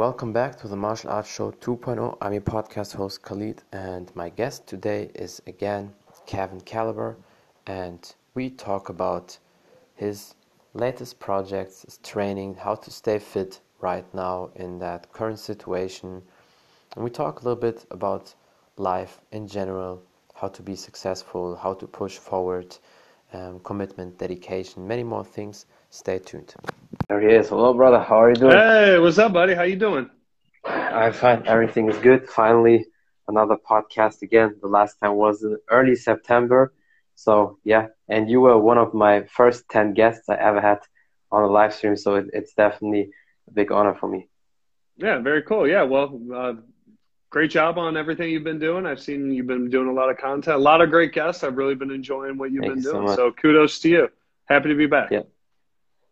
Welcome back to the Martial Arts Show 2.0. I'm your podcast host Khalid, and my guest today is again Kevin Caliber, and we talk about his latest projects, his training, how to stay fit right now in that current situation, and we talk a little bit about life in general, how to be successful, how to push forward, um, commitment, dedication, many more things. Stay tuned. There he is. Hello, brother. How are you doing? Hey, what's up, buddy? How you doing? I'm fine. Everything is good. Finally, another podcast again. The last time was in early September. So yeah, and you were one of my first ten guests I ever had on a live stream. So it, it's definitely a big honor for me. Yeah, very cool. Yeah, well, uh, great job on everything you've been doing. I've seen you've been doing a lot of content, a lot of great guests. I've really been enjoying what you've Thank been you doing. So, so kudos to you. Happy to be back. Yeah.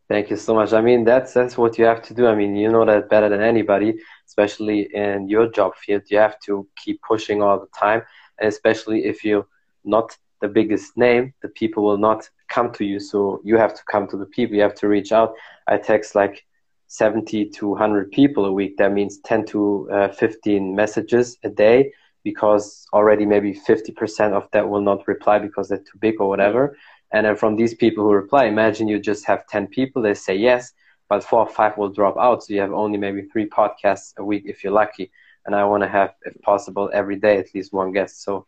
Thank you so much. I mean, that's that's what you have to do. I mean, you know that better than anybody, especially in your job field. You have to keep pushing all the time, and especially if you're not the biggest name, the people will not come to you. So you have to come to the people. You have to reach out. I text like 70 to 100 people a week. That means 10 to uh, 15 messages a day because already maybe 50% of that will not reply because they're too big or whatever. And then from these people who reply, imagine you just have 10 people, they say yes, but four or five will drop out. So you have only maybe three podcasts a week if you're lucky. And I want to have, if possible, every day at least one guest. So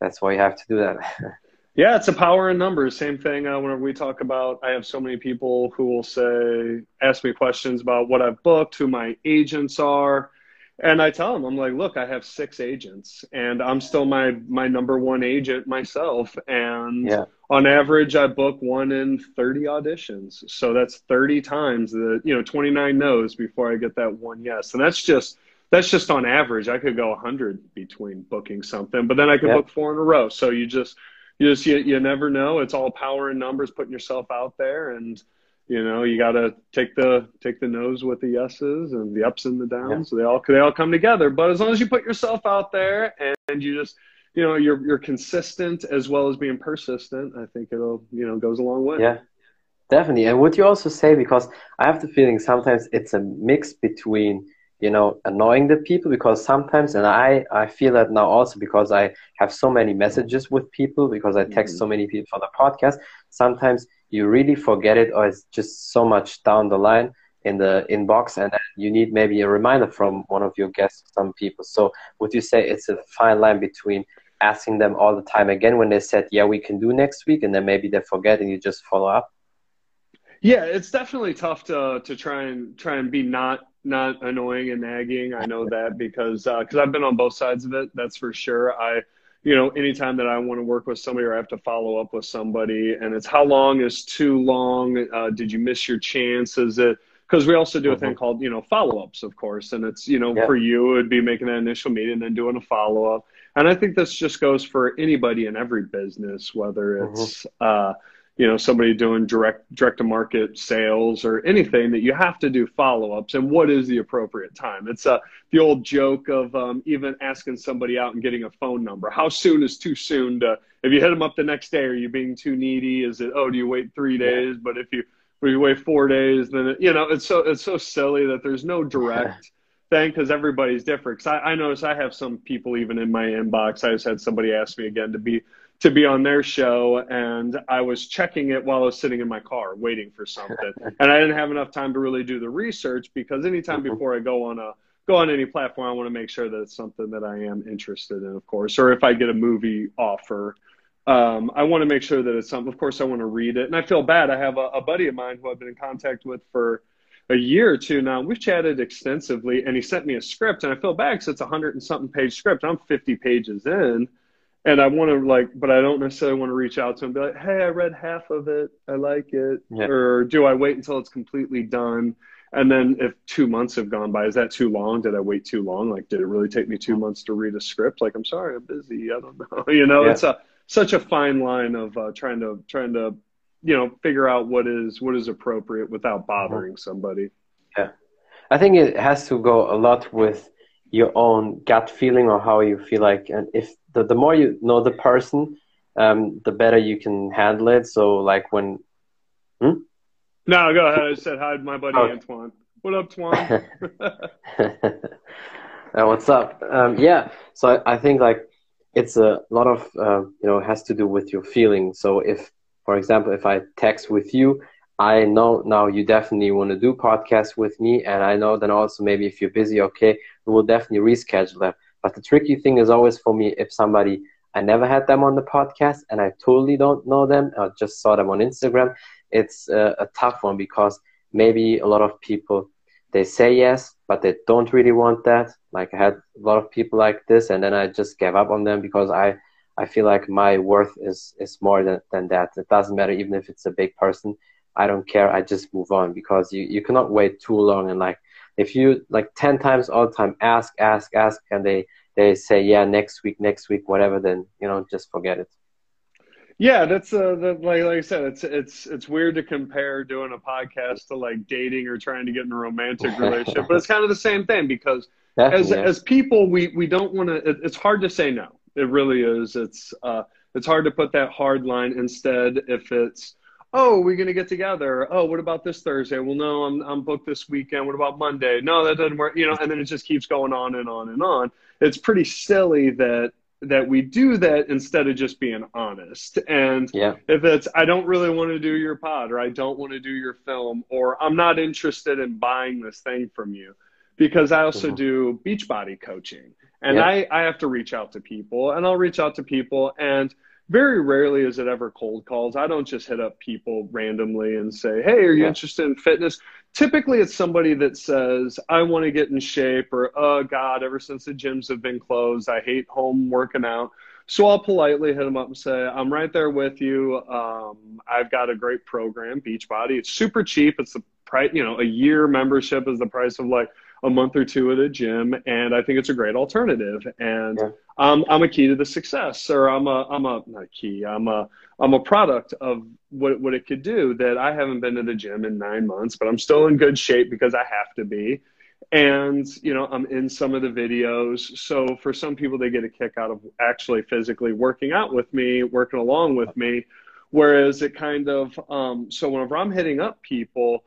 that's why you have to do that. Yeah, it's a power in numbers. Same thing uh, whenever we talk about, I have so many people who will say, ask me questions about what I've booked, who my agents are. And I tell them, I'm like, look, I have six agents and I'm still my, my number one agent myself. And yeah. on average, I book one in 30 auditions. So that's 30 times the, you know, 29 no's before I get that one yes. And that's just, that's just on average. I could go 100 between booking something, but then I could Yeah. book four in a row. So you just, you just you, you never know it's all power in numbers putting yourself out there and you know you got to take the take the no's with the yeses and the ups and the downs they all they all come together but as long as you put yourself out there and, and you just you know you're you're consistent as well as being persistent i think it'll you know goes a long way Yeah, definitely. And would you also say, because I have the feeling sometimes it's a mix between, you know, annoying the people, because sometimes, and I, I feel that now also because I have so many messages with people, because I text Mhm. so many people for the podcast, sometimes you really forget it, or it's just so much down the line in the inbox, and you need maybe a reminder from one of your guests, some people. So would you say it's a fine line between asking them all the time again when they said, yeah, we can do next week, and then maybe they forget and you just follow up? Yeah, it's definitely tough to to try and try and be not not annoying and nagging. I know that because uh, because I've been on both sides of it. That's for sure. I you know anytime that I want to work with somebody or I have to follow up with somebody, and it's how long is too long? Uh, did you miss your chance? Is it because we also do a thing called you know follow ups, of course, and it's you know Yeah. for you it would be making that initial meeting and then doing a follow up. And I think this just goes for anybody in every business, whether it's uh, you know somebody doing direct direct to market sales or anything that you have to do follow-ups and what is the appropriate time. It's uh, the old joke of um, even asking somebody out and getting a phone number. How soon is too soon to if you hit them up the next day are you being too needy? Is it oh do you wait three Yeah. days? But if you if you wait four days then it, you know it's so it's so silly that there's no direct thing because everybody's different. Because I, I notice i have some people even in my inbox. I just had somebody ask me again to be to be on their show and I was checking it while I was sitting in my car waiting for something. and I didn't have enough time to really do the research because anytime Mhm. before I go on a go on any platform, I want to make sure that it's something that I am interested in, of course. Or if I get a movie offer, um, I want to make sure that it's something of course I want to read it. And I feel bad. I have a, a buddy of mine who I've been in contact with for a year or two now. We've chatted extensively and he sent me a script and I feel bad because it's a hundred and something page script. I'm 50 pages in and I want to like, but I don't necessarily want to reach out to him and be like, "Hey, I read half of it. I like it." Yeah. Or do I wait until it's completely done? And then if two months have gone by, is that too long? Did I wait too long? Like, did it really take me two months to read a script? Like, I'm sorry, I'm busy. I don't know. You know, Yeah. it's a such a fine line of uh, trying to trying to you know figure out what is what is appropriate without bothering somebody. Yeah, I think it has to go a lot with your own gut feeling or how you feel like, and if the, the more you know the person, um, the better you can handle it. So, like when hmm? No, go ahead. I said hi to my buddy Okay. Antoine. What up, Twan? uh, what's up? Um, yeah, so I, I, think like it's a lot of uh, you know has to do with your feeling. So if, for example, if I text with you, I know now you definitely want to do podcasts with me, and I know then also maybe if you're busy, okay, we will definitely reschedule that. But the tricky thing is always for me if somebody I never had them on the podcast and I totally don't know them, I just saw them on Instagram. It's a, a tough one because maybe a lot of people they say yes, but they don't really want that. Like I had a lot of people like this, and then I just gave up on them because I I feel like my worth is is more than, than that. It doesn't matter even if it's a big person. I don't care. I just move on because you, you cannot wait too long and like if you like 10 times all the time ask ask ask and they they say yeah next week next week whatever then you know just forget it. Yeah that's uh that, like, like i said it's it's it's weird to compare doing a podcast to like dating or trying to get in a romantic relationship but it's kind of the same thing because as as people we we don't want to it, it's hard to say no. It really is. It's uh it's hard to put that hard line. Instead if it's oh, we're going to get together. Oh, what about this Thursday? Well, no, I'm, I'm booked this weekend. What about Monday? No, that doesn't work. You know, and then it just keeps going on and on and on. It's pretty silly that that we do that instead of just being honest. And yeah. if it's I don't really want to do your pod or I don't want to do your film or I'm not interested in buying this thing from you because I also mm-hmm. do Beachbody coaching and yeah. I, I have to reach out to people and I'll reach out to people and very rarely is it ever cold calls. I don't just hit up people randomly and say, Hey, are you yeah. interested in fitness? Typically, it's somebody that says, I want to get in shape, or Oh, God, ever since the gyms have been closed, I hate home working out. So I'll politely hit them up and say, I'm right there with you. Um, I've got a great program, Beachbody. It's super cheap. It's the price, you know, a year membership is the price of like a month or two at a gym, and I think it's a great alternative. And yeah. um, I'm a key to the success, or I'm a I'm a not a key. I'm a I'm a product of what what it could do. That I haven't been to the gym in nine months, but I'm still in good shape because I have to be. And you know, I'm in some of the videos. So for some people, they get a kick out of actually physically working out with me, working along with me. Whereas it kind of um, so whenever I'm hitting up people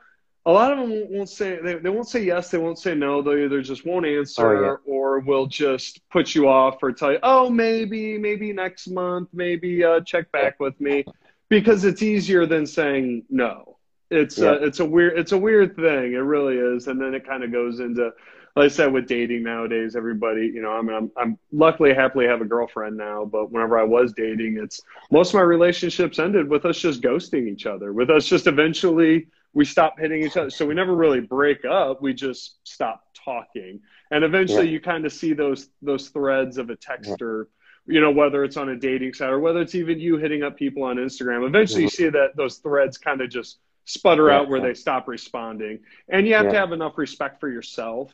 a lot of them won't say they, they won't say yes they won't say no. They either just won't answer oh, yeah. or will just put you off or tell you oh maybe maybe next month maybe uh, check back with me. Because it's easier than saying no. It's uh, yeah. uh, it's a weird it's a weird thing. It really is. And then it kind of goes into like I said with dating nowadays everybody you know I mean I'm, I'm luckily happily have a girlfriend now but whenever I was dating it's most of my relationships ended with us just ghosting each other with us just eventually we stop hitting each other. So we never really break up. We just stop talking. And eventually yeah. you kind of see those those threads of a texter, yeah. you know, whether it's on a dating site or whether it's even you hitting up people on Instagram. Eventually you mm-hmm. see that those threads kind of just sputter yeah, out where they stop responding. And you have to have enough respect for yourself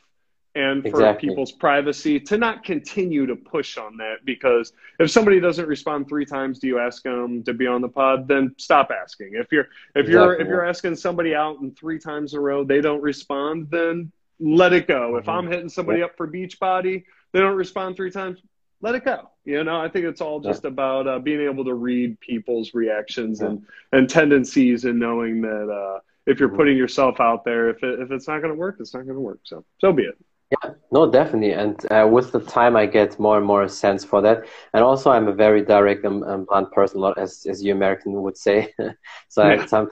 and for exactly. people's privacy to not continue to push on that because if somebody doesn't respond three times do you ask them to be on the pod then stop asking if you're if exactly. you're if you're asking somebody out and three times in a row they don't respond then let it go mm-hmm. if i'm hitting somebody up for beachbody they don't respond three times let it go you know i think it's all just yeah. about uh, being able to read people's reactions yeah. and and tendencies and knowing that uh, if you're mm-hmm. putting yourself out there if, it, if it's not going to work it's not going to work so so be it yeah, no, definitely. And uh, with the time, I get more and more a sense for that. And also, I'm a very direct and, and blunt person, as as you American would say. so yeah. I, some,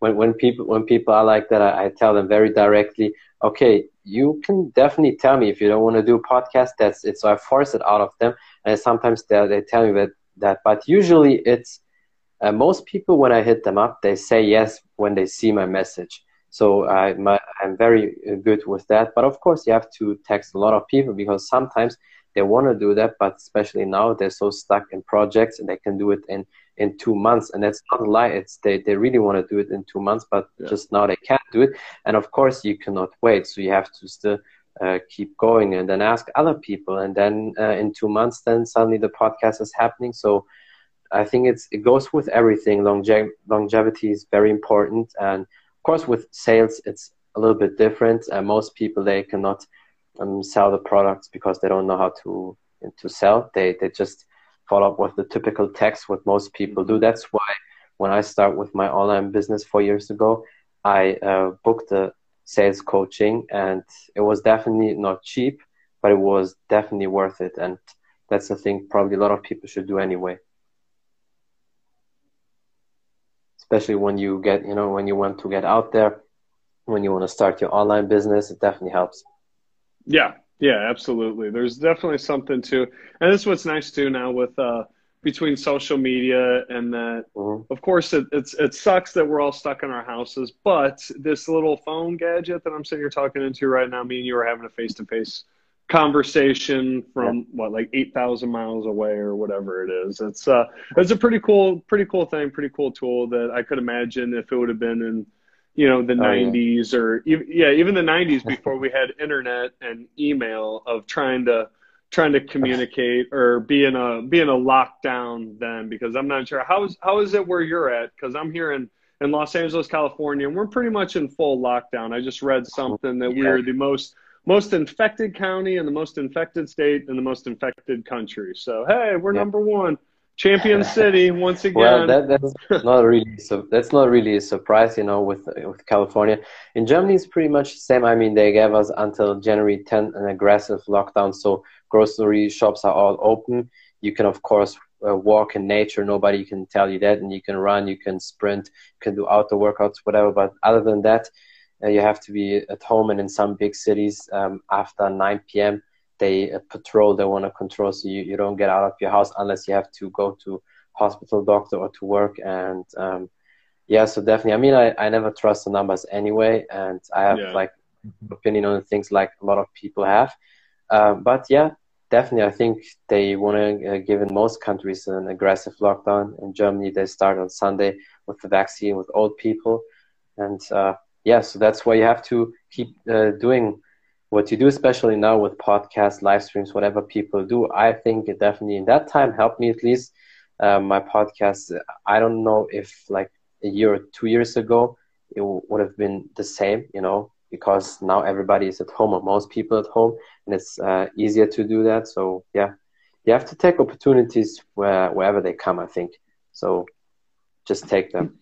when when people when people are like that, I, I, tell them very directly, okay, you can definitely tell me if you don't want to do a podcast. That's it. So I force it out of them, and sometimes they they tell me that that. But usually, it's uh, most people when I hit them up, they say yes when they see my message. So I, am very good with that. But of course, you have to text a lot of people because sometimes they want to do that, but especially now they're so stuck in projects and they can do it in, in two months. And that's not a lie. It's they, they really want to do it in two months, but yeah. just now they can't do it. And of course, you cannot wait. So you have to still uh, keep going and then ask other people. And then uh, in two months, then suddenly the podcast is happening. So I think it's it goes with everything. Longe- longevity is very important and course, with sales, it's a little bit different. Uh, most people they cannot um, sell the products because they don't know how to to sell. They they just follow up with the typical text what most people do. That's why when I start with my online business four years ago, I uh, booked a sales coaching, and it was definitely not cheap, but it was definitely worth it. And that's the thing probably a lot of people should do anyway. Especially when you get, you know, when you want to get out there, when you want to start your online business, it definitely helps. Yeah, yeah, absolutely. There's definitely something to, and this is what's nice too now with uh, between social media and that. Mm-hmm. Of course, it, it's it sucks that we're all stuck in our houses, but this little phone gadget that I'm sitting here talking into right now, me and you are having a face to face conversation from yeah. what like 8000 miles away or whatever it is it's uh it's a pretty cool pretty cool thing pretty cool tool that i could imagine if it would have been in you know the oh, 90s yeah. or even, yeah even the 90s before we had internet and email of trying to trying to communicate or be in a be in a lockdown then because i'm not sure how is how is it where you're at because i'm here in in los angeles california and we're pretty much in full lockdown i just read something that yeah. we're the most most infected county and the most infected state and the most infected country so hey we're yeah. number one Champion City once again. Well, that, that's not really so. That's not really a surprise, you know, with with California. In Germany, it's pretty much the same. I mean, they gave us until January 10th an aggressive lockdown, so grocery shops are all open. You can, of course, uh, walk in nature. Nobody can tell you that, and you can run, you can sprint, you can do outdoor workouts, whatever. But other than that, you have to be at home. And in some big cities, um, after 9 p.m they uh, patrol they want to control so you, you don't get out of your house unless you have to go to hospital doctor or to work and um, yeah so definitely i mean I, I never trust the numbers anyway and i have yeah. like opinion on things like a lot of people have uh, but yeah definitely i think they want to uh, give in most countries an aggressive lockdown in germany they start on sunday with the vaccine with old people and uh, yeah so that's why you have to keep uh, doing what you do, especially now with podcasts, live streams, whatever people do, I think it definitely in that time helped me at least. Uh, my podcast, I don't know if like a year or two years ago, it would have been the same, you know, because now everybody is at home or most people at home and it's uh, easier to do that. So, yeah, you have to take opportunities where, wherever they come, I think. So just take them.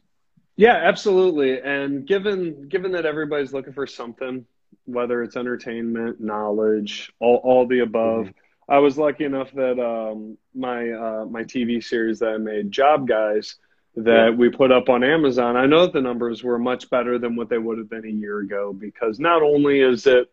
Yeah, absolutely. And given given that everybody's looking for something, whether it's entertainment, knowledge, all, all the above. Mm-hmm. I was lucky enough that um, my uh, my TV series that I made, Job Guys, that yeah. we put up on Amazon. I know that the numbers were much better than what they would have been a year ago because not only is it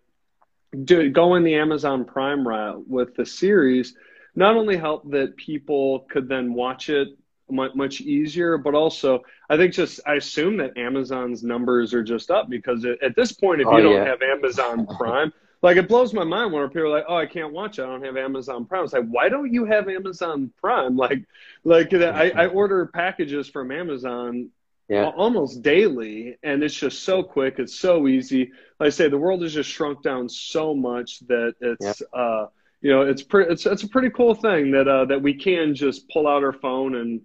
do, going the Amazon Prime route with the series, not only help that people could then watch it much, much easier. But also, I think just I assume that Amazon's numbers are just up because at this point, if oh, you don't yeah. have Amazon Prime, like it blows my mind when people are like, "Oh, I can't watch it. I don't have Amazon Prime." It's like, why don't you have Amazon Prime? Like, like I, I order packages from Amazon yeah. almost daily and it's just so quick it's so easy like i say the world has just shrunk down so much that it's yeah. uh you know it's pretty it's, it's a pretty cool thing that uh that we can just pull out our phone and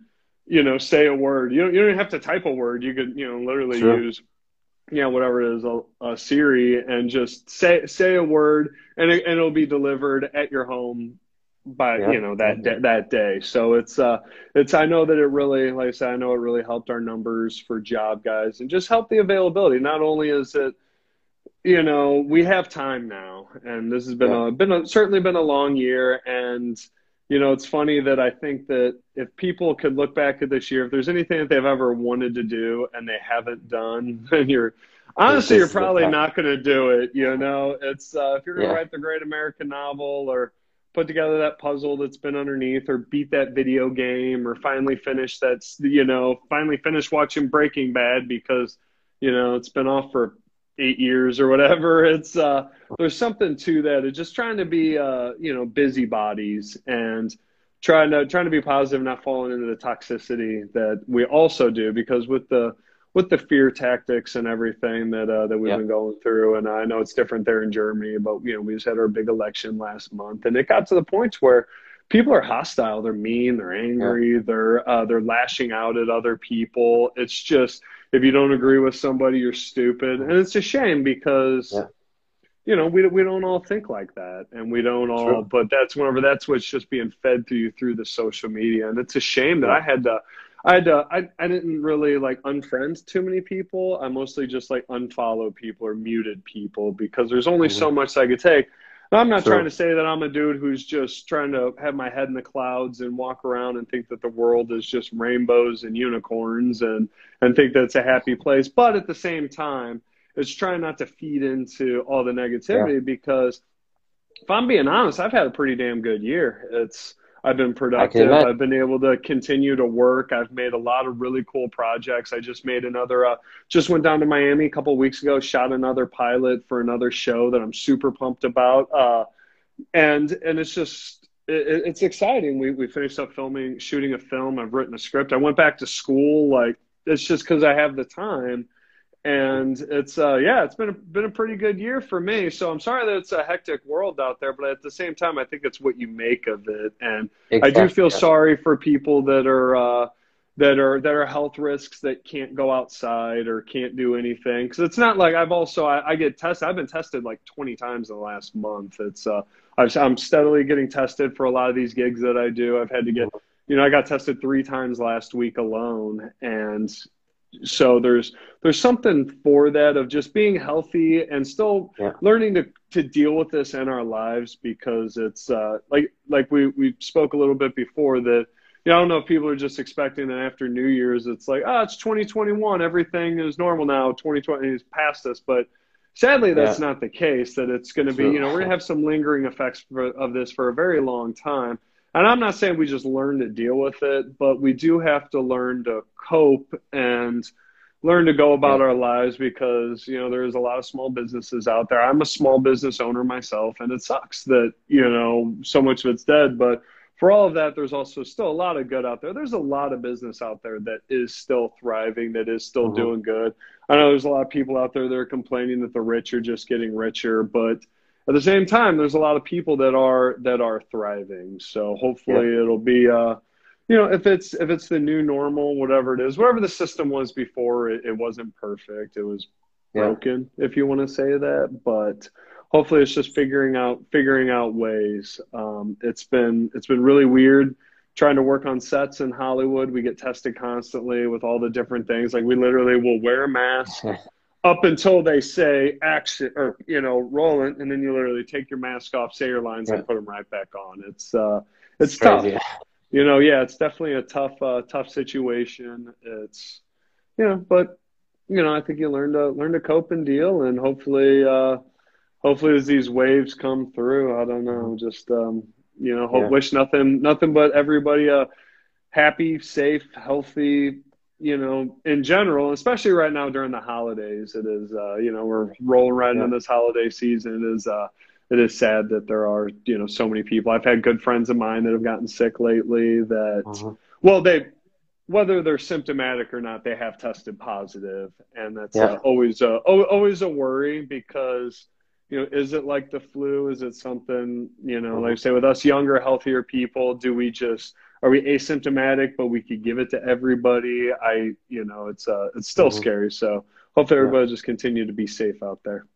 you know, say a word. You don't, you don't have to type a word. You could, you know, literally sure. use, you know, whatever it is, a, a, Siri, and just say say a word, and it, and it'll be delivered at your home by yeah. you know that day, that day. So it's uh it's I know that it really, like I said, I know it really helped our numbers for job guys, and just helped the availability. Not only is it you know we have time now and this has been yeah. a been a, certainly been a long year and you know, it's funny that I think that if people could look back at this year, if there's anything that they've ever wanted to do and they haven't done, then you're honestly you're probably not going to do it. You know, it's uh, if you're going to yeah. write the great American novel or put together that puzzle that's been underneath or beat that video game or finally finish that's you know finally finish watching Breaking Bad because you know it's been off for eight years or whatever. It's uh, there's something to that. It's just trying to be uh, you know busybodies and trying to trying to be positive, not falling into the toxicity that we also do because with the with the fear tactics and everything that uh, that we've yep. been going through, and I know it's different there in Germany, but you know we just had our big election last month, and it got to the point where people are hostile, they're mean, they're angry, they're uh, they're lashing out at other people. It's just if you don't agree with somebody, you're stupid, and it's a shame because. Yeah. You know, we we don't all think like that, and we don't all. True. But that's whenever that's what's just being fed to you through the social media, and it's a shame that I had to I had to, I, I didn't really like unfriend too many people. I mostly just like unfollow people or muted people because there's only mm-hmm. so much I could take. I'm not sure. trying to say that I'm a dude who's just trying to have my head in the clouds and walk around and think that the world is just rainbows and unicorns and and think that it's a happy place. But at the same time, it's trying not to feed into all the negativity yeah. because if I'm being honest, I've had a pretty damn good year. It's I've been productive. I've been able to continue to work. I've made a lot of really cool projects. I just made another. Uh, just went down to Miami a couple weeks ago. Shot another pilot for another show that I'm super pumped about. Uh, and and it's just it, it's exciting. We we finished up filming, shooting a film. I've written a script. I went back to school. Like it's just because I have the time and it's uh, yeah, it's been a, been a pretty good year for me. So I'm sorry that it's a hectic world out there, but at the same time, I think it's what you make of it. And exactly. I do feel sorry for people that are uh, that are that are health risks that can't go outside or can't do anything. Because it's not like I've also I, I, get tested. I've been tested like 20 times in the last month. It's uh, i am steadily getting tested for a lot of these gigs that I do. I've had to get you know I got tested three times last week alone, and so there's there's something for that of just being healthy and still yeah. learning to to deal with this in our lives because it's uh, like like we we spoke a little bit before that you know, I don't know if people are just expecting that after New Year's it's like oh it's 2021 everything is normal now 2020 is past us but sadly that's yeah. not the case that it's going to be you know we're going to have some lingering effects for, of this for a very long time and I'm not saying we just learn to deal with it, but we do have to learn to cope and learn to go about yeah. our lives because you know there's a lot of small businesses out there. I'm a small business owner myself, and it sucks that you know so much of it's dead. But for all of that, there's also still a lot of good out there. There's a lot of business out there that is still thriving, that is still mm-hmm. doing good. I know there's a lot of people out there that are complaining that the rich are just getting richer, but at the same time, there's a lot of people that are that are thriving. So hopefully, yeah. it'll be uh, you know, if it's if it's the new normal, whatever it is, whatever the system was before, it, it wasn't perfect. It was broken, yeah. if you want to say that. But hopefully, it's just figuring out figuring out ways. Um, it's been it's been really weird trying to work on sets in Hollywood. We get tested constantly with all the different things. Like we literally will wear a mask. up until they say action or you know rolling and then you literally take your mask off say your lines yeah. and put them right back on it's uh it's, it's tough crazy. you know yeah it's definitely a tough uh tough situation it's you know but you know i think you learn to learn to cope and deal and hopefully uh hopefully as these waves come through i don't know just um you know hope yeah. wish nothing nothing but everybody a happy safe healthy you know, in general, especially right now during the holidays, it is, uh, you know, we're rolling right yeah. into this holiday season. It is, uh, it is sad that there are, you know, so many people. I've had good friends of mine that have gotten sick lately that, uh-huh. well, they, whether they're symptomatic or not, they have tested positive, and that's yeah. uh, always a always a worry because you know, is it like the flu? Is it something you know, uh-huh. like say with us younger, healthier people, do we just are we asymptomatic, but we could give it to everybody? I, you know, it's uh, it's still mm-hmm. scary. So hopefully everybody yeah. just continue to be safe out there.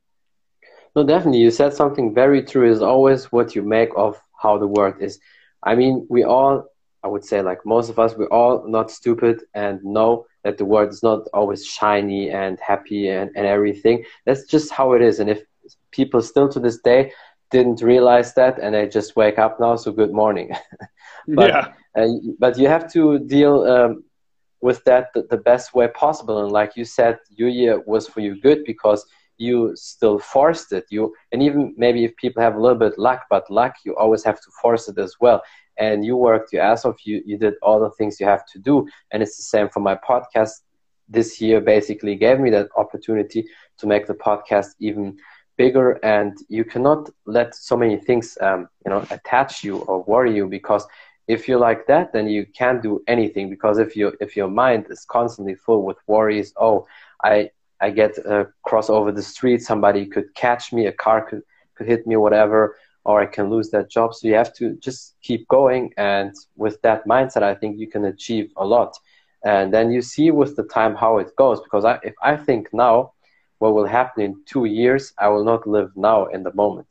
No, definitely. You said something very true. Is always what you make of how the world is. I mean, we all, I would say, like most of us, we're all not stupid and know that the world is not always shiny and happy and, and everything. That's just how it is. And if people still to this day didn't realize that and they just wake up now, so good morning. but yeah. Uh, but you have to deal um, with that the, the, best way possible. And like you said, your year was for you good because you still forced it. You and even maybe if people have a little bit luck, but luck you always have to force it as well. And you worked your ass off. You you did all the things you have to do. And it's the same for my podcast. This year basically gave me that opportunity to make the podcast even bigger and you cannot let so many things um, you know attach you or worry you because if you're like that then you can't do anything because if you if your mind is constantly full with worries oh i i get uh, cross over the street somebody could catch me a car could could hit me whatever or i can lose that job. So you have to just keep going and with that mindset i think you can achieve a lot. And then you see with the time how it goes because I, if i think now what will happen in two years i will not live now in the moment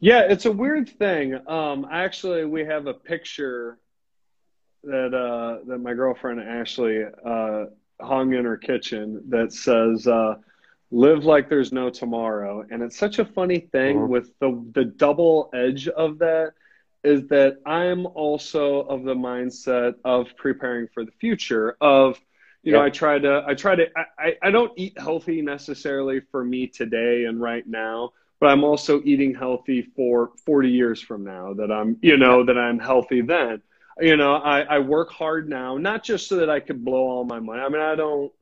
yeah, it's a weird thing. Um, actually, we have a picture that uh, that my girlfriend Ashley uh, hung in her kitchen that says uh, "Live like there's no tomorrow," and it's such a funny thing mm-hmm. with the the double edge of that is that I'm also of the mindset of preparing for the future of you know, I try to, I try to, I, I don't eat healthy necessarily for me today and right now, but I'm also eating healthy for 40 years from now that I'm, you know, that I'm healthy then. You know, I, I work hard now, not just so that I could blow all my money. I mean, I don't,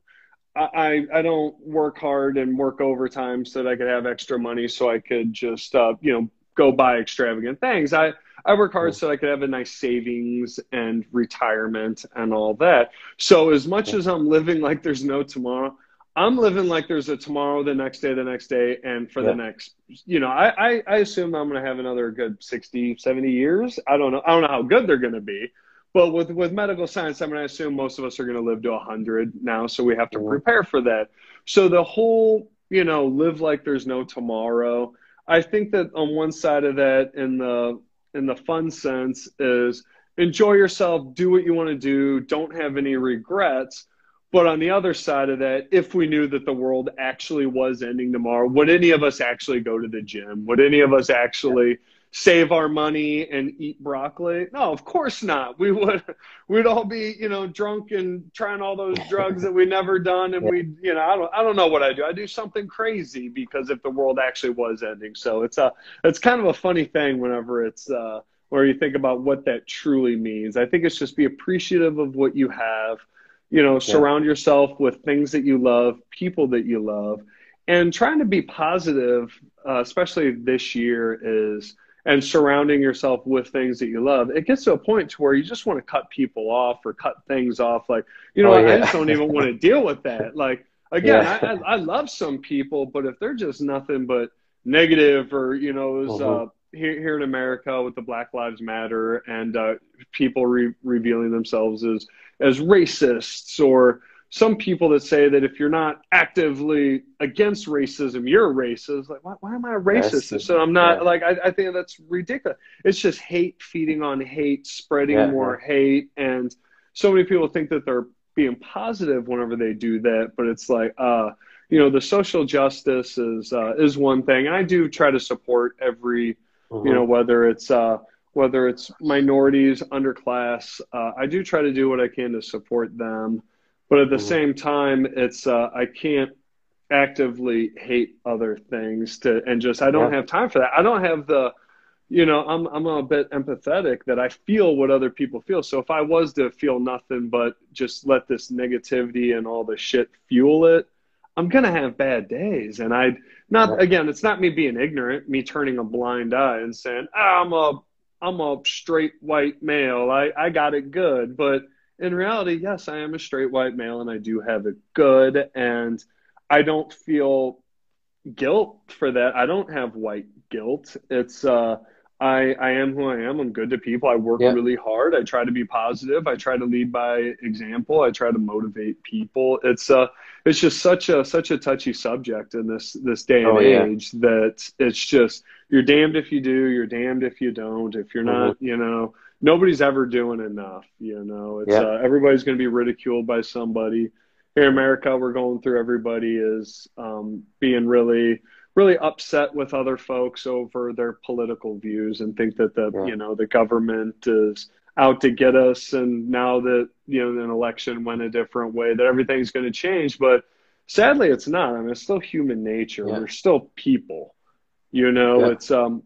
I, I don't work hard and work overtime so that I could have extra money so I could just, uh, you know, go buy extravagant things. I, I work hard so I could have a nice savings and retirement and all that. So as much as I'm living like there's no tomorrow, I'm living like there's a tomorrow, the next day, the next day, and for yeah. the next, you know, I, I, I assume I'm going to have another good 60, 70 years. I don't know. I don't know how good they're going to be. But with, with medical science, I mean, I assume most of us are going to live to 100 now. So we have to prepare for that. So the whole, you know, live like there's no tomorrow. I think that on one side of that, in the in the fun sense is enjoy yourself, do what you want to do, don't have any regrets. But on the other side of that, if we knew that the world actually was ending tomorrow, would any of us actually go to the gym? Would any of us actually save our money and eat broccoli? No, of course not. We would we'd all be, you know, drunk and trying all those drugs that we never done and we, you know, I don't I don't know what I do. I do something crazy because if the world actually was ending. So it's a it's kind of a funny thing whenever it's uh where you think about what that truly means. I think it's just be appreciative of what you have. You know, surround yourself with things that you love, people that you love, and trying to be positive, uh, especially this year, is and surrounding yourself with things that you love, it gets to a point to where you just want to cut people off or cut things off. Like, you know, oh, yeah. I just don't even want to deal with that. Like, again, yeah. I, I, love some people, but if they're just nothing but negative or, you know, it was, uh-huh. uh, here, here in America with the Black Lives Matter and uh, people re- revealing themselves as, as racists or, some people that say that if you're not actively against racism, you're a racist. Like, why, why am I a racist? Yes. So I'm not yeah. like, I, I, think that's ridiculous. It's just hate feeding on hate, spreading yeah, more yeah. hate. And so many people think that they're being positive whenever they do that. But it's like, uh, you know, the social justice is, uh, is one thing. And I do try to support every, mm-hmm. you know, whether it's, uh, whether it's minorities, underclass, uh, I do try to do what I can to support them. But at the mm-hmm. same time, it's uh, I can't actively hate other things to and just I don't yeah. have time for that. I don't have the you know, I'm I'm a bit empathetic that I feel what other people feel. So if I was to feel nothing but just let this negativity and all the shit fuel it, I'm gonna have bad days. And I'd not again, it's not me being ignorant, me turning a blind eye and saying, oh, I'm a I'm a straight white male. I, I got it good. But in reality, yes, I am a straight white male and I do have it good. And I don't feel guilt for that. I don't have white guilt. It's, uh, I, I am who I am. I'm good to people. I work yeah. really hard. I try to be positive. I try to lead by example. I try to motivate people. It's uh it's just such a such a touchy subject in this this day and oh, yeah. age that it's just you're damned if you do, you're damned if you don't. If you're not, mm-hmm. you know, nobody's ever doing enough. You know, it's yeah. uh, everybody's going to be ridiculed by somebody. Here in America, we're going through. Everybody is um, being really, really upset with other folks over their political views and think that the yeah. you know the government is out to get us. And now that you know an election went a different way, that everything's going to change. But sadly, it's not. I mean, it's still human nature. Yeah. We're still people. You know, it's um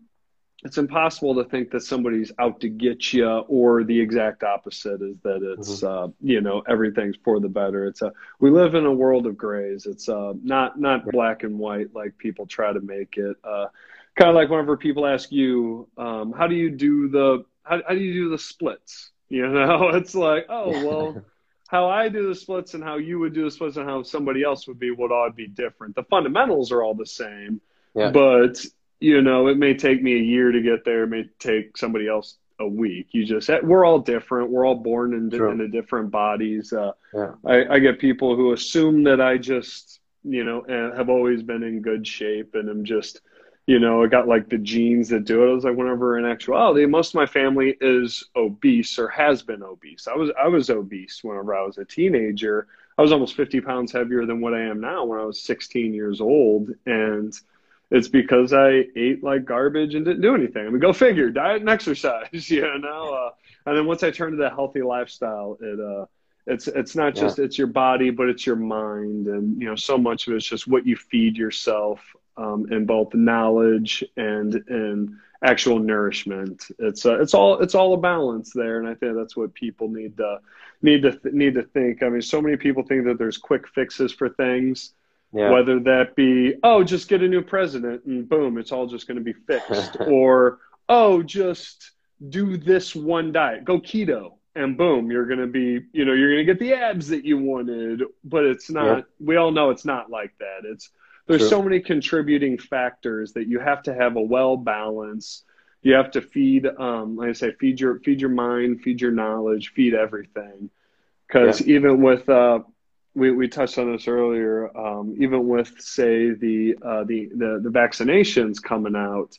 it's impossible to think that somebody's out to get you or the exact opposite is that it's mm-hmm. uh, you know everything's for the better. It's a we live in a world of grays. It's uh, not not black and white like people try to make it uh, kind of like whenever people ask you um, how do you do the how, how do you do the splits? You know it's like oh well how I do the splits and how you would do the splits and how somebody else would be would all be different. The fundamentals are all the same yeah. but you know, it may take me a year to get there. It may take somebody else a week. You just we're all different. We're all born in, into different bodies. Uh, yeah. I, I get people who assume that I just you know have always been in good shape and I'm just you know, I got like the genes that do it. I was like, whenever in actuality, most of my family is obese or has been obese. I was I was obese whenever I was a teenager. I was almost 50 pounds heavier than what I am now when I was 16 years old, and it's because I ate like garbage and didn't do anything. I mean, go figure, diet and exercise, you know. Uh, and then once I turned to that healthy lifestyle, it uh, it's it's not just yeah. it's your body, but it's your mind, and you know, so much of it's just what you feed yourself um, in both knowledge and and actual nourishment. It's uh, it's all it's all a balance there, and I think that's what people need to need to th- need to think. I mean, so many people think that there's quick fixes for things. Yeah. Whether that be, oh, just get a new president and boom, it's all just going to be fixed. or, oh, just do this one diet, go keto, and boom, you're going to be, you know, you're going to get the abs that you wanted. But it's not, yeah. we all know it's not like that. It's, there's True. so many contributing factors that you have to have a well balance. You have to feed, um, like I say, feed your feed your mind, feed your knowledge, feed everything. Because yeah. even with uh, we, we touched on this earlier. Um, even with say the, uh, the the the vaccinations coming out,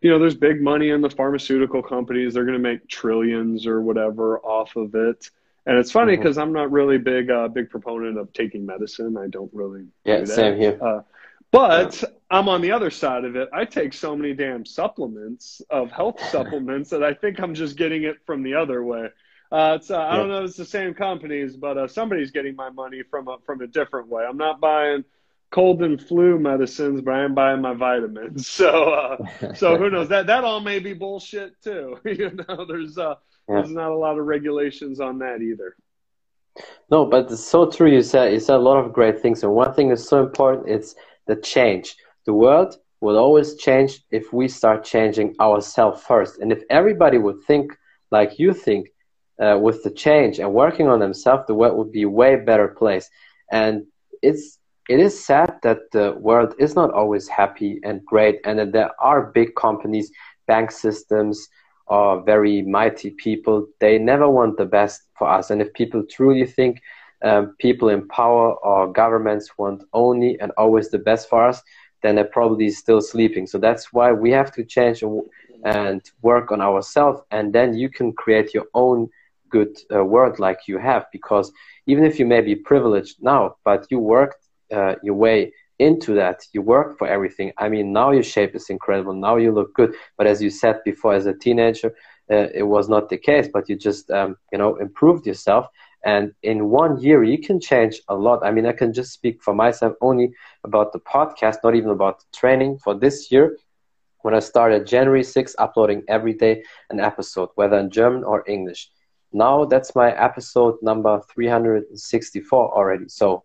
you know, there's big money in the pharmaceutical companies. They're going to make trillions or whatever off of it. And it's funny because mm-hmm. I'm not really big uh, big proponent of taking medicine. I don't really. Yeah, do same here. Uh, but I'm on the other side of it. I take so many damn supplements of health supplements that I think I'm just getting it from the other way. Uh, it's, uh, I don't know if it's the same companies, but uh, somebody's getting my money from a, from a different way. I'm not buying cold and flu medicines, but I am buying my vitamins. So, uh, so who knows? That that all may be bullshit too. you know, there's uh, yeah. there's not a lot of regulations on that either. No, but it's so true. You said you said a lot of great things, and one thing is so important. It's the change. The world will always change if we start changing ourselves first. And if everybody would think like you think, uh, with the change and working on themselves, the world would be a way better place. And it's it is sad that the world is not always happy and great, and that there are big companies, bank systems, or very mighty people. They never want the best for us. And if people truly think um, people in power or governments want only and always the best for us, then they're probably still sleeping. So that's why we have to change and work on ourselves, and then you can create your own good uh, world like you have because even if you may be privileged now but you worked uh, your way into that you worked for everything. I mean now your shape is incredible now you look good. But as you said before as a teenager uh, it was not the case but you just um, you know improved yourself. And in one year you can change a lot. I mean i can just speak for myself only about the podcast not even about the training. For this year when i started january 6 uploading every day an episode whether in german or english now that's my episode number 364 already. So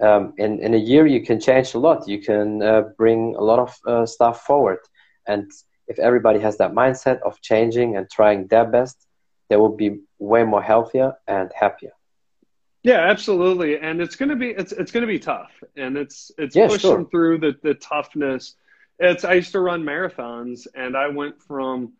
um, in, in a year, you can change a lot. You can uh, bring a lot of uh, stuff forward. And if everybody has that mindset of changing and trying their best, they will be way more healthier and happier. Yeah, absolutely. And it's gonna be it's it's gonna be tough. And it's it's yeah, pushing sure. through the, the toughness. It's I used to run marathons and I went from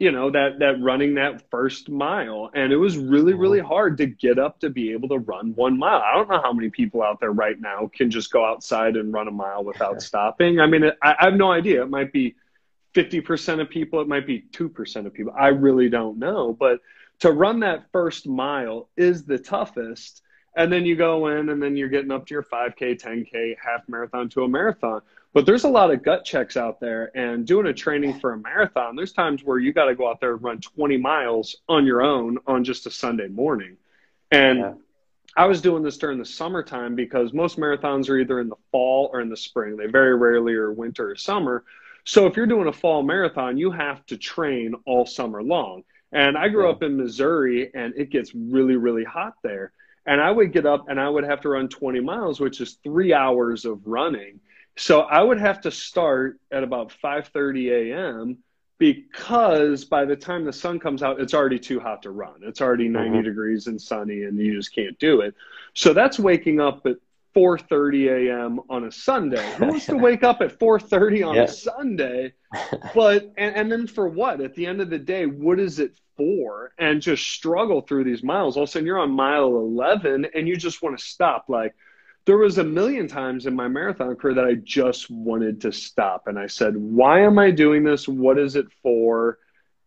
you know that that running that first mile. And it was really really hard to get up to be able to run one mile. I don't know how many people out there right now can just go outside and run a mile without stopping. I mean I, I have no idea. It might be 50% of people. It might be 2% of people. I really don't know. But to run that first mile is the toughest. And then you go in and then you're getting up to your 5k 10k half marathon to a marathon but there's a lot of gut checks out there, and doing a training for a marathon, there's times where you got to go out there and run 20 miles on your own on just a Sunday morning. And yeah. I was doing this during the summertime because most marathons are either in the fall or in the spring. They very rarely are winter or summer. So if you're doing a fall marathon, you have to train all summer long. And I grew yeah. up in Missouri, and it gets really, really hot there. And I would get up and I would have to run 20 miles, which is three hours of running. So I would have to start at about 5:30 a.m. because by the time the sun comes out, it's already too hot to run. It's already 90 mm-hmm. degrees and sunny, and you just can't do it. So that's waking up at 4:30 a.m. on a Sunday. Who wants to wake up at 4:30 on yeah. a Sunday? But and, and then for what? At the end of the day, what is it for? And just struggle through these miles. All of a sudden, you're on mile 11, and you just want to stop. Like, there was a million times in my marathon career that I just wanted to stop. And I said, why am I doing this? What is it for?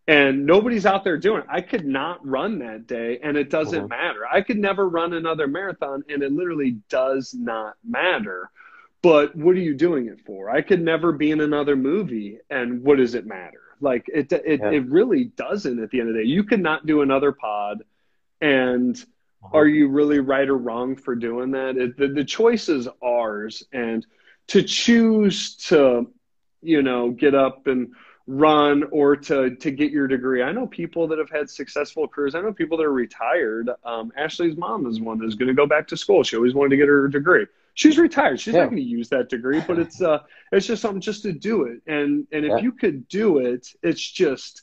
And nobody's out there doing it. I could not run that day and it doesn't mm-hmm. matter. I could never run another marathon and it literally does not matter. But what are you doing it for? I could never be in another movie and what does it matter? Like it it, yeah. it really doesn't at the end of the day. You could not do another pod and uh-huh. Are you really right or wrong for doing that? It, the, the choice is ours. And to choose to, you know, get up and run or to to get your degree. I know people that have had successful careers. I know people that are retired. Um, Ashley's mom is one that's going to go back to school. She always wanted to get her degree. She's retired. She's yeah. not going to use that degree, but it's uh, it's just something just to do it. And and if yeah. you could do it, it's just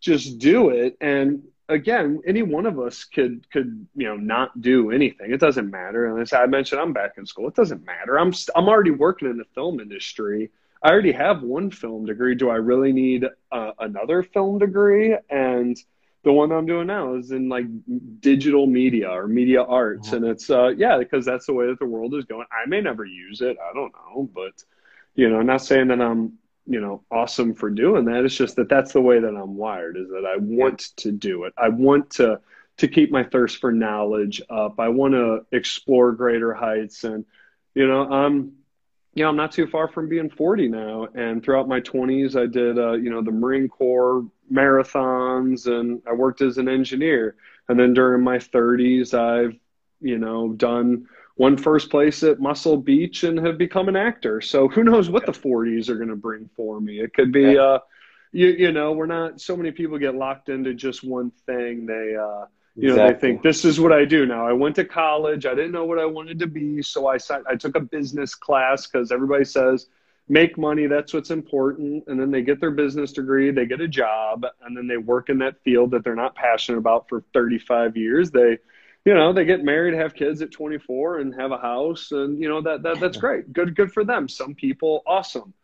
just do it. And again, any one of us could could you know not do anything. It doesn't matter. And as I mentioned, I'm back in school. It doesn't matter. I'm I'm already working in the film industry. I already have one film degree. Do I really need uh, another film degree? And the one I'm doing now is in like digital media or media arts, mm-hmm. and it's uh, yeah, because that's the way that the world is going. I may never use it. I don't know, but you know, I'm not saying that I'm you know awesome for doing that. It's just that that's the way that i'm wired is that i want to do it. I want to to keep my thirst for knowledge up. I want to explore greater heights. And you know i'm you know i'm not too far from being 40 now. And throughout my 20s i did uh, you know the marine corps marathons and i worked as an engineer. And then during my 30s i've you know done won first place at Muscle Beach and have become an actor. So who knows what the 40s are going to bring for me? It could be, uh, you, you know, we're not, so many people get locked into just one thing. They, uh, you exactly. know, they think this is what I do now. I went to college. I didn't know what I wanted to be. So I, I took a business class because everybody says, make money. That's what's important. And then they get their business degree, they get a job, and then they work in that field that they're not passionate about for 35 years. They, you know they get married have kids at 24 and have a house and you know that, that that's great. Good good for them. Some people awesome.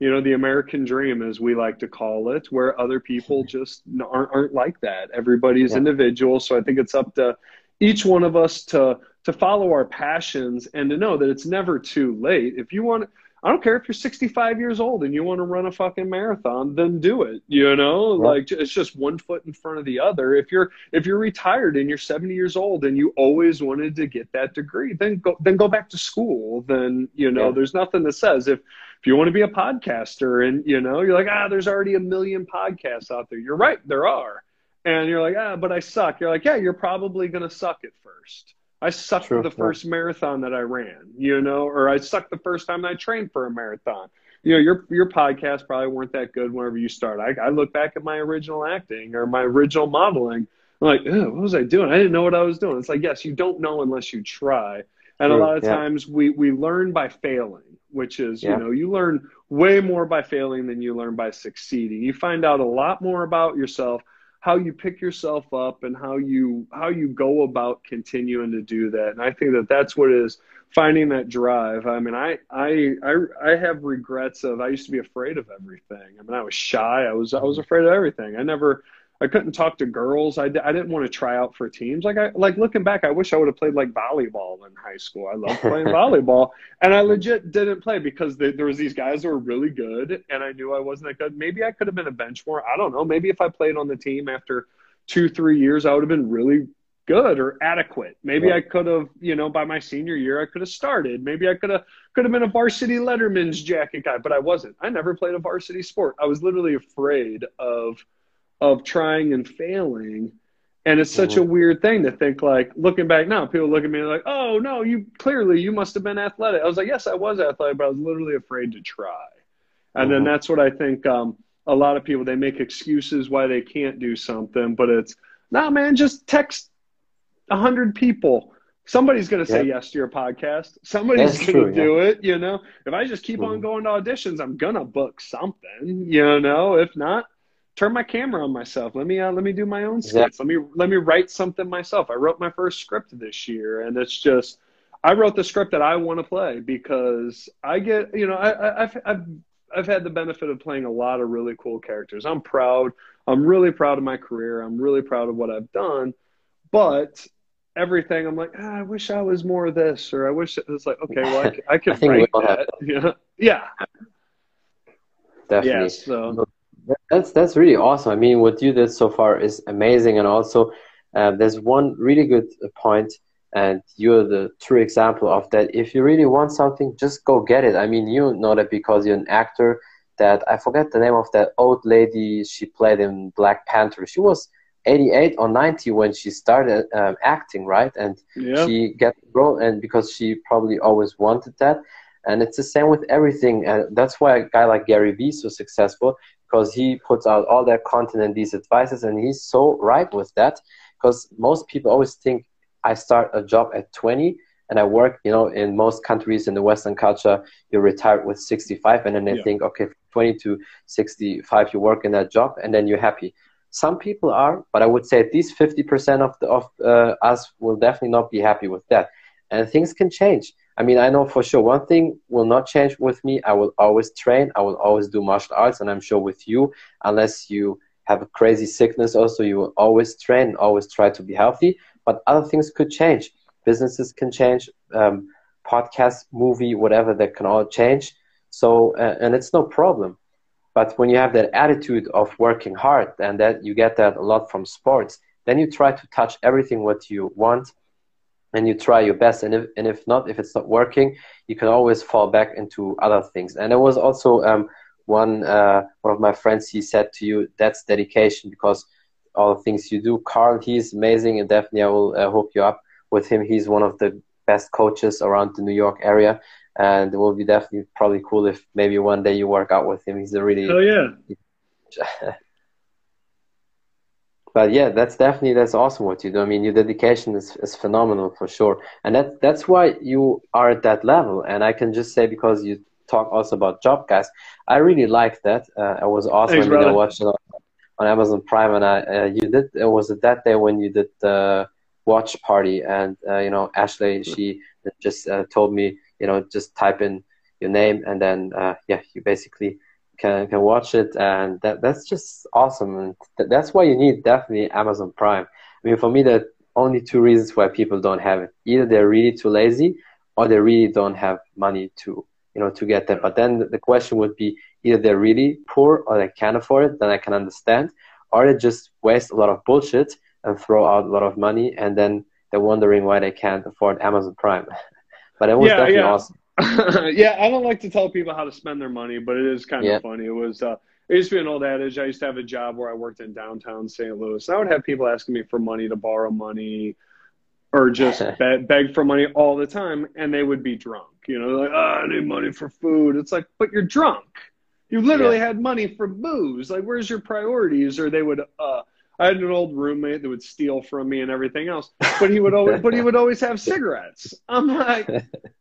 You know the american dream as we like to call it where other people mm-hmm. just aren't, aren't like that. Everybody's yeah. individual. So i think it's up to each one of us to to follow our passions and to know that it's never too late. If you want I don't care if you're 65 years old and you want to run a fucking marathon, then do it. You know, right. like it's just one foot in front of the other. If you're if you're retired and you're 70 years old and you always wanted to get that degree, then go then go back to school. Then you know, yeah. there's nothing that says if if you want to be a podcaster and you know you're like ah, there's already a million podcasts out there. You're right, there are, and you're like ah, but I suck. You're like yeah, you're probably gonna suck at first I sucked True, the first marathon that I ran, you know, or I sucked the first time I trained for a marathon. You know, your your podcast probably weren't that good whenever you start. I, I look back at my original acting or my original modeling. I'm like, what was I doing? I didn't know what I was doing. It's like, yes, you don't know unless you try. And True, a lot of yeah. times we we learn by failing, which is, yeah. you know, you learn way more by failing than you learn by succeeding. You find out a lot more about yourself how you pick yourself up and how you how you go about continuing to do that. And i think that that's what is finding that drive. I mean I, I i i have regrets of i used to be afraid of everything. I mean i was shy. I was i was mm-hmm. afraid of everything. I never I couldn't talk to girls. I, I didn't want to try out for teams. Like I like looking back, I wish I would have played like volleyball in high school. I loved playing volleyball, and I legit didn't play because they, there was these guys that were really good, and I knew I wasn't that good. Maybe I could have been a bench more. I don't know. Maybe if I played on the team after two three years, I would have been really good or adequate. Maybe yeah. I could have, you know, by my senior year, I could have started. Maybe I could have could have been a varsity Letterman's jacket guy, but I wasn't. I never played a varsity sport. I was literally afraid of of trying and failing. And it's such mm-hmm. a weird thing to think like looking back now, people look at me like, oh no, you clearly you must have been athletic. I was like, yes, I was athletic, but I was literally afraid to try. And mm-hmm. then that's what I think um, a lot of people they make excuses why they can't do something, but it's nah man, just text a hundred people. Somebody's gonna say yes to your podcast. Somebody's that's gonna true, do yeah. it, you know. If I just keep mm-hmm. on going to auditions, I'm gonna book something, you know. If not, turn my camera on myself. Let me uh, let me do my own skits. Yeah. Let me let me write something myself. I wrote my first script this year, and it's just I wrote the script that I want to play because I get you know I, I've I've I've had the benefit of playing a lot of really cool characters. I'm proud. I'm really proud of my career. I'm really proud of what I've done, but everything. I'm like, ah, I wish I was more of this, or I wish it was like, okay, well, I, can, I can I think write we all have that. Yeah, yeah, Definitely. yeah. So That's that's really awesome. I mean, what you did so far is amazing, and also uh, there's one really good point, and you're the true example of that. If you really want something, just go get it. I mean, you know that because you're an actor. That I forget the name of that old lady. She played in Black Panther. She was 88 or 90 when she started um, acting, right? And yeah, she the role, and because she probably always wanted that. And it's the same with everything, and that's why a guy like Gary Vee is so successful because he puts out all that content and these advices, and he's so right with that. Because most people always think I start a job at 20 and I work, you know, in most countries in the Western culture, you retire with 65, and then they Yeah. think, okay, 20 to 65, you work in that job, and then you're happy. Some people are, but I would say at least 50% of the, of uh, us will definitely not be happy with that. And things can change. I mean, I know for sure one thing will not change with me. I will always train. I will always do martial arts, and I'm sure with you, unless you have a crazy sickness, also you will always train, always try to be healthy. But other things could change. Businesses can change. Um, podcast, movie, whatever, that can all change. So, uh, and it's no problem. But when you have that attitude of working hard, and that you get that a lot from sports, then you try to touch everything what you want, and you try your best. And if and if not, if it's not working, you can always fall back into other things. And there was also um, one uh, one of my friends. He said to you, "That's dedication," because all the things you do. Carl, he's amazing, and definitely I will uh, hook you up with him. He's one of the best coaches around the New York area and it will be definitely probably cool if maybe one day you work out with him. He's a really, hell yeah. but yeah, that's definitely that's awesome what you do. I mean, your dedication is, is phenomenal for sure, and that that's why you are at that level. And I can just say because you talk also about job guys, I really like that. Uh, it was awesome. Thanks, I mean, I watched it on, on Amazon Prime, and I uh, you did it was that day when you did the watch party, and uh, you know Ashley she just uh, told me you know just type in your name and then uh, yeah you basically can can watch it and that that's just awesome and th- that's why you need definitely Amazon Prime. I mean for me the only two reasons why people don't have it either they're really too lazy or they really don't have money to you know to get that. But then the question would be either they're really poor or they can't afford it, then I can understand, or they just waste a lot of bullshit and throw out a lot of money and then they're wondering why they can't afford Amazon Prime. but it was Yeah, definitely yeah. awesome. yeah, I don't like to tell people how to spend their money, but it is kind of Yeah. funny. It was uh, it used to be an old adage. I used to have a job where I worked in downtown St. Louis. And I would have people asking me for money to borrow money or just beg, beg for money all the time, and they would be drunk. You know, like, oh, I need money for food. It's like, but you're drunk. You literally had money for booze. Like, where's your priorities? Or they would. Uh, I had an old roommate that would steal from me and everything else, but he would always, but he would always have cigarettes. I'm like,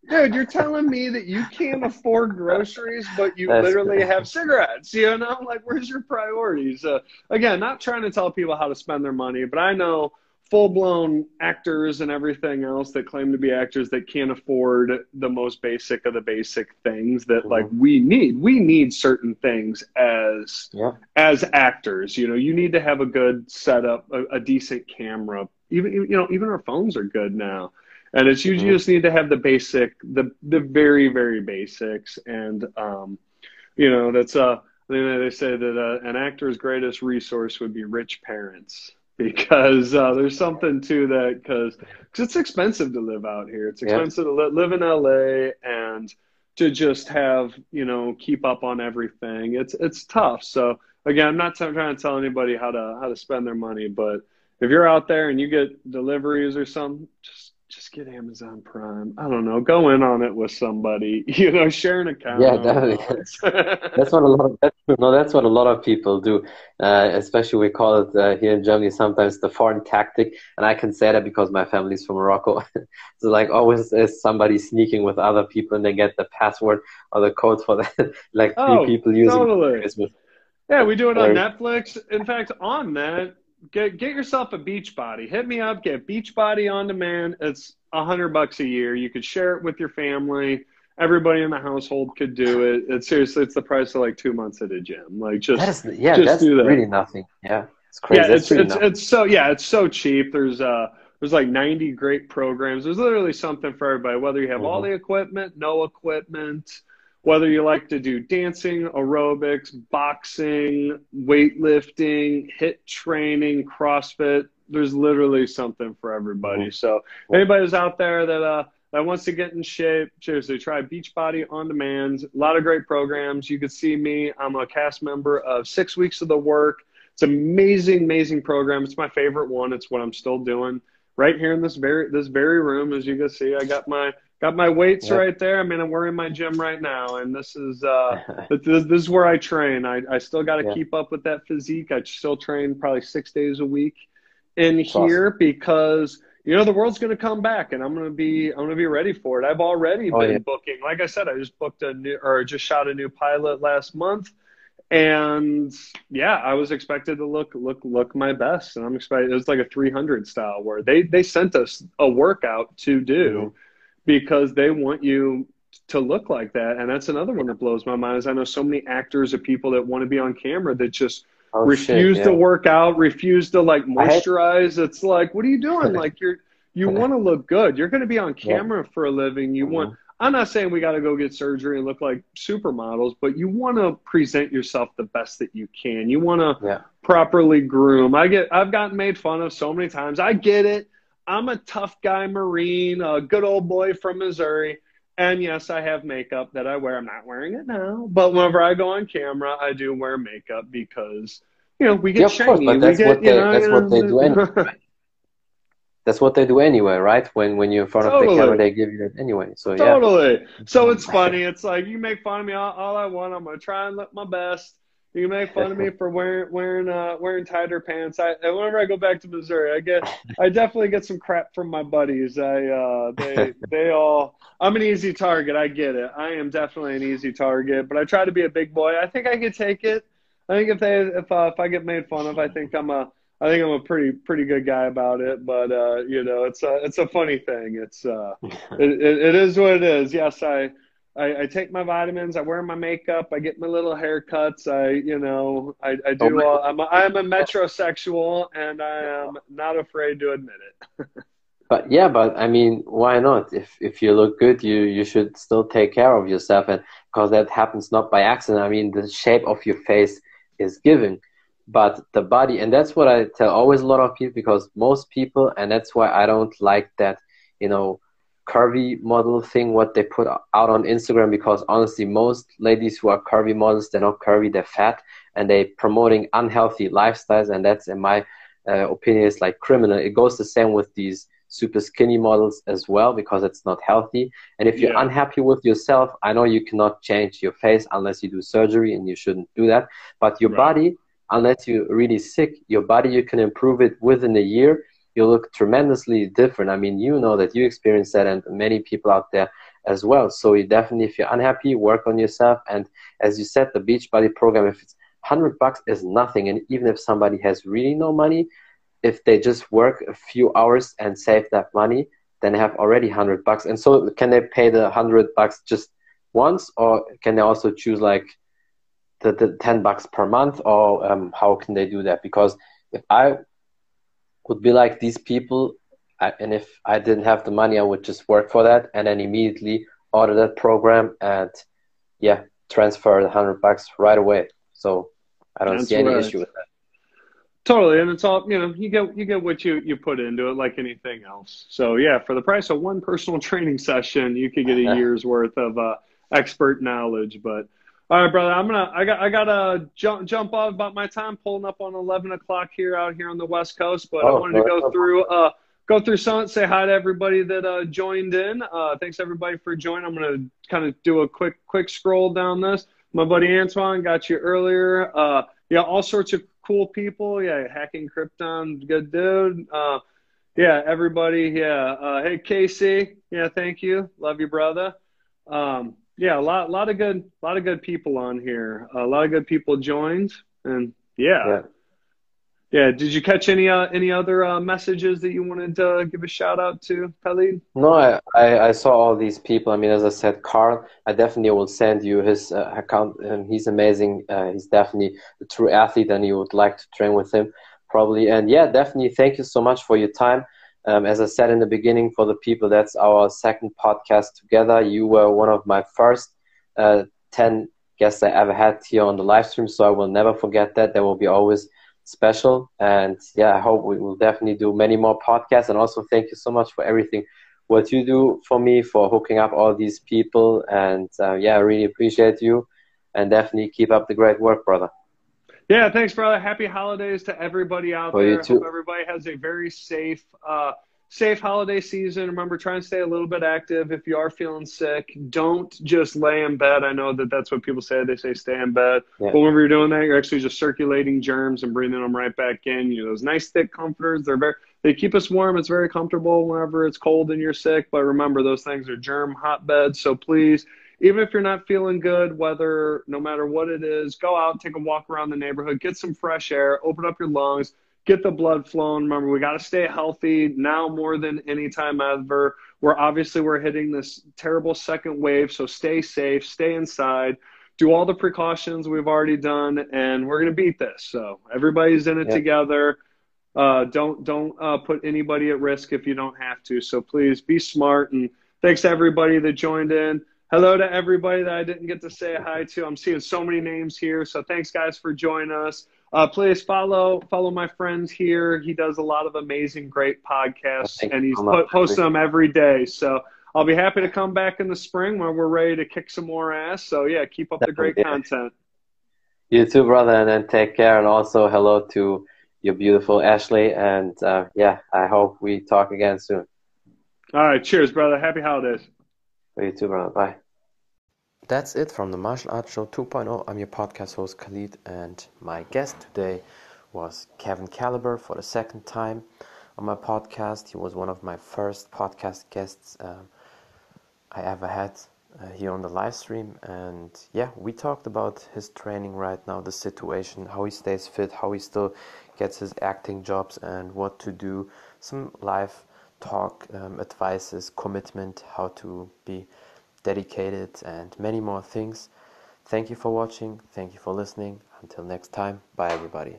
dude, you're telling me that you can't afford groceries, but you That's literally great. have cigarettes. You know, I'm like, where's your priorities? Uh, again, not trying to tell people how to spend their money, but I know full blown actors and everything else that claim to be actors that can't afford the most basic of the basic things that like we need. We need certain things as Yeah. as actors. You know, you need to have a good setup, a, a decent camera. Even you know, even our phones are good now. And it's you, you Mhm. just need to have the basic, the the very very basics, and um, you know that's uh you know, they say that uh, an actor's greatest resource would be rich parents because uh, there's something to that because it's expensive to live out here. It's Yeah. expensive to li- live in LA and to just have you know keep up on everything. It's it's tough. So again, I'm not t- trying to tell anybody how to how to spend their money, but if you're out there and you get deliveries or something, just just get Amazon Prime. I don't know, go in on it with somebody. You know, share an account. Yeah, definitely. That's what a lot of that's, no, that's what a lot of people do. Uh, especially we call it uh, here in Germany sometimes the foreign tactic, and I can say that because my family's from Morocco. so like always there's somebody sneaking with other people, and they get the password or the code for that. like three Oh, people using totally. Christmas. Yeah, we do it on Netflix. In fact, on that, get get yourself a beach body. Hit me up. Get Beachbody on demand. It's a hundred bucks a year. You could share it with your family. Everybody in the household could do it. It's seriously, it's the price of like two months at a gym. Like just That is yeah, just that's do that. really nothing. Yeah, it's crazy. yeah, it's really it's it's so yeah, it's so cheap. There's uh there's like 90 great programs. There's literally something for everybody, whether you have mm-hmm. all the equipment, no equipment, whether you like to do dancing, aerobics, boxing, weightlifting, HIIT training, CrossFit. There's literally something for everybody. Mm-hmm. So anybody who's out there that uh, that wants to get in shape, seriously, try Beachbody on demand. A lot of great programs. You can see me. I'm a cast member of Six Weeks of the Work. It's amazing, amazing program. It's my favorite one. It's what I'm still doing right here in this very this very room. As you can see, I got my got my weights yep. right there. I mean, we're in my gym right now, and this is uh, this, this is where I train. I, I still got to yep. keep up with that physique. I still train probably six days a week in That's here awesome. because you know the world's going to come back, and I'm going to be I'm going to be ready for it. I've already oh, been yeah. booking. Like I said, I just booked a new or just shot a new pilot last month and yeah, I was expected to look look look my best, and I'm expected. It was like a 300 style where they they sent us a workout to do mm-hmm. Because they want you to look like that, and that's another one that blows my mind. Is I know so many actors or people that want to be on camera that just oh, refuse shit, yeah. to work out, refuse to like moisturize. Had... It's like, what are you doing? like you're you want to look good. You're going to be on camera yeah. for a living. You mm-hmm. want I'm not saying we got to go get surgery and look like supermodels, but you want to present yourself the best that you can. You want to yeah. properly groom. I get, I've gotten made fun of so many times. I get it. I'm a tough guy, Marine, a good old boy from Missouri. And yes, I have makeup that I wear. I'm not wearing it now, but whenever I go on camera, I do wear makeup because you know we get yeah, shiny. Course, but that's get, what they, know, that's what they do anyway. that's what they do anyway, right? When when you're in front totally. of the camera, they give you that anyway. So totally. Yeah. So it's funny. It's like you make fun of me all, all I want. I'm gonna try and look my best. You can make fun of me for wearing wearing uh, wearing tighter pants. I whenever I go back to Missouri, I get I definitely get some crap from my buddies. I uh, they they all I'm an easy target. I get it. I am definitely an easy target, but I try to be a big boy. I think I could take it. I think if they if uh, if I get made fun of, I think I'm a I think I'm a pretty pretty good guy about it, but uh, you know, it's a it's a funny thing. It's uh, it, it, it is what it is. Yes, I, I, I take my vitamins. I wear my makeup. I get my little haircuts. I you know I, I do. All, I'm a, I'm a metrosexual, and I am not afraid to admit it. but yeah, but I mean, why not? If if you look good, you you should still take care of yourself, and because that happens not by accident. I mean, the shape of your face is given but the body and that's what i tell always a lot of people because most people and that's why i don't like that you know curvy model thing what they put out on instagram because honestly most ladies who are curvy models they're not curvy they're fat and they're promoting unhealthy lifestyles and that's in my uh, opinion is like criminal it goes the same with these super skinny models as well because it's not healthy and if you're yeah. unhappy with yourself i know you cannot change your face unless you do surgery and you shouldn't do that but your right. body unless you're really sick, your body, you can improve it within a year. You look tremendously different. I mean, you know that you experience that, and many people out there as well. So you definitely, if you're unhappy, work on yourself. And as you said, the Beachbody program, if it's 100 bucks is nothing. And even if somebody has really no money, if they just work a few hours and save that money, then they have already 100 bucks. And so can they pay the 100 bucks just once or can they also choose like the, the 10 bucks per month or um, how can they do that because if i would be like these people and if i didn't have the money i would just work for that and then immediately order that program and yeah transfer the 100 bucks right away so i don't That's see any right. issue with that Totally, and it's all you know. You get you get what you you put into it, like anything else. So yeah, for the price of one personal training session, you could get a year's worth of uh, expert knowledge. But all right, brother. I'm gonna. I got. I gotta jump jump off about my time. Pulling up on 11 o'clock here out here on the West Coast. But oh, I wanted to go through. Uh, go through some. Say hi to everybody that uh, joined in. Uh, thanks everybody for joining. I'm gonna kind of do a quick quick scroll down this. My buddy Antoine got you earlier. Uh, yeah, all sorts of cool people. Yeah, hacking Krypton, good dude. Uh, yeah, everybody. Yeah. Uh, hey, Casey. Yeah, thank you. Love you, brother. Um, yeah, a lot, lot of good, a lot of good people on here. A lot of good people joined, and yeah, yeah. yeah. Did you catch any uh, any other uh, messages that you wanted to give a shout out to, Khalid? No, I, I, I saw all these people. I mean, as I said, Carl, I definitely will send you his uh, account. Um, he's amazing. Uh, he's definitely a true athlete, and you would like to train with him probably. And yeah, definitely. Thank you so much for your time. Um, as I said in the beginning, for the people, that's our second podcast together. You were one of my first uh, 10 guests I ever had here on the live stream, so I will never forget that. That will be always special. And yeah, I hope we will definitely do many more podcasts. And also, thank you so much for everything what you do for me for hooking up all these people. And uh, yeah, I really appreciate you. And definitely keep up the great work, brother. Yeah, thanks, brother. Happy holidays to everybody out For there. you too. Hope everybody has a very safe, uh, safe holiday season. Remember, try and stay a little bit active. If you are feeling sick, don't just lay in bed. I know that that's what people say. They say stay in bed. Yeah. But whenever you're doing that, you're actually just circulating germs and breathing them right back in. You know, those nice thick comforters. They're very they keep us warm. It's very comfortable whenever it's cold and you're sick. But remember, those things are germ hotbeds. So please even if you're not feeling good, whether no matter what it is, go out, take a walk around the neighborhood, get some fresh air, open up your lungs, get the blood flowing. Remember, we got to stay healthy now more than any time ever. We're obviously we're hitting this terrible second wave, so stay safe, stay inside, do all the precautions we've already done, and we're gonna beat this. So everybody's in it Yep. together. Uh, don't don't uh, put anybody at risk if you don't have to. So please be smart and thanks to everybody that joined in. Hello to everybody that I didn't get to say hi to. I'm seeing so many names here. So thanks guys for joining us. Uh, please follow follow my friends here. He does a lot of amazing, great podcasts, Thank and he's po- posting them every day. So I'll be happy to come back in the spring when we're ready to kick some more ass. So yeah, keep up the great content. You too, brother, and then take care. And also, hello to your beautiful Ashley. And uh, yeah, I hope we talk again soon. All right, cheers, brother. Happy holidays. For you too. Bye. That's it from the Martial Arts Show 2.0. I'm your podcast host Khalid, and my guest today was Kevin Caliber for the second time on my podcast. He was one of my first podcast guests um, I ever had uh, here on the live stream, and yeah, we talked about his training right now, the situation, how he stays fit, how he still gets his acting jobs, and what to do. Some live talk, um, advices, commitment, how to be dedicated, and many more things. Thank you for watching. Thank you for listening. Until next time, bye everybody.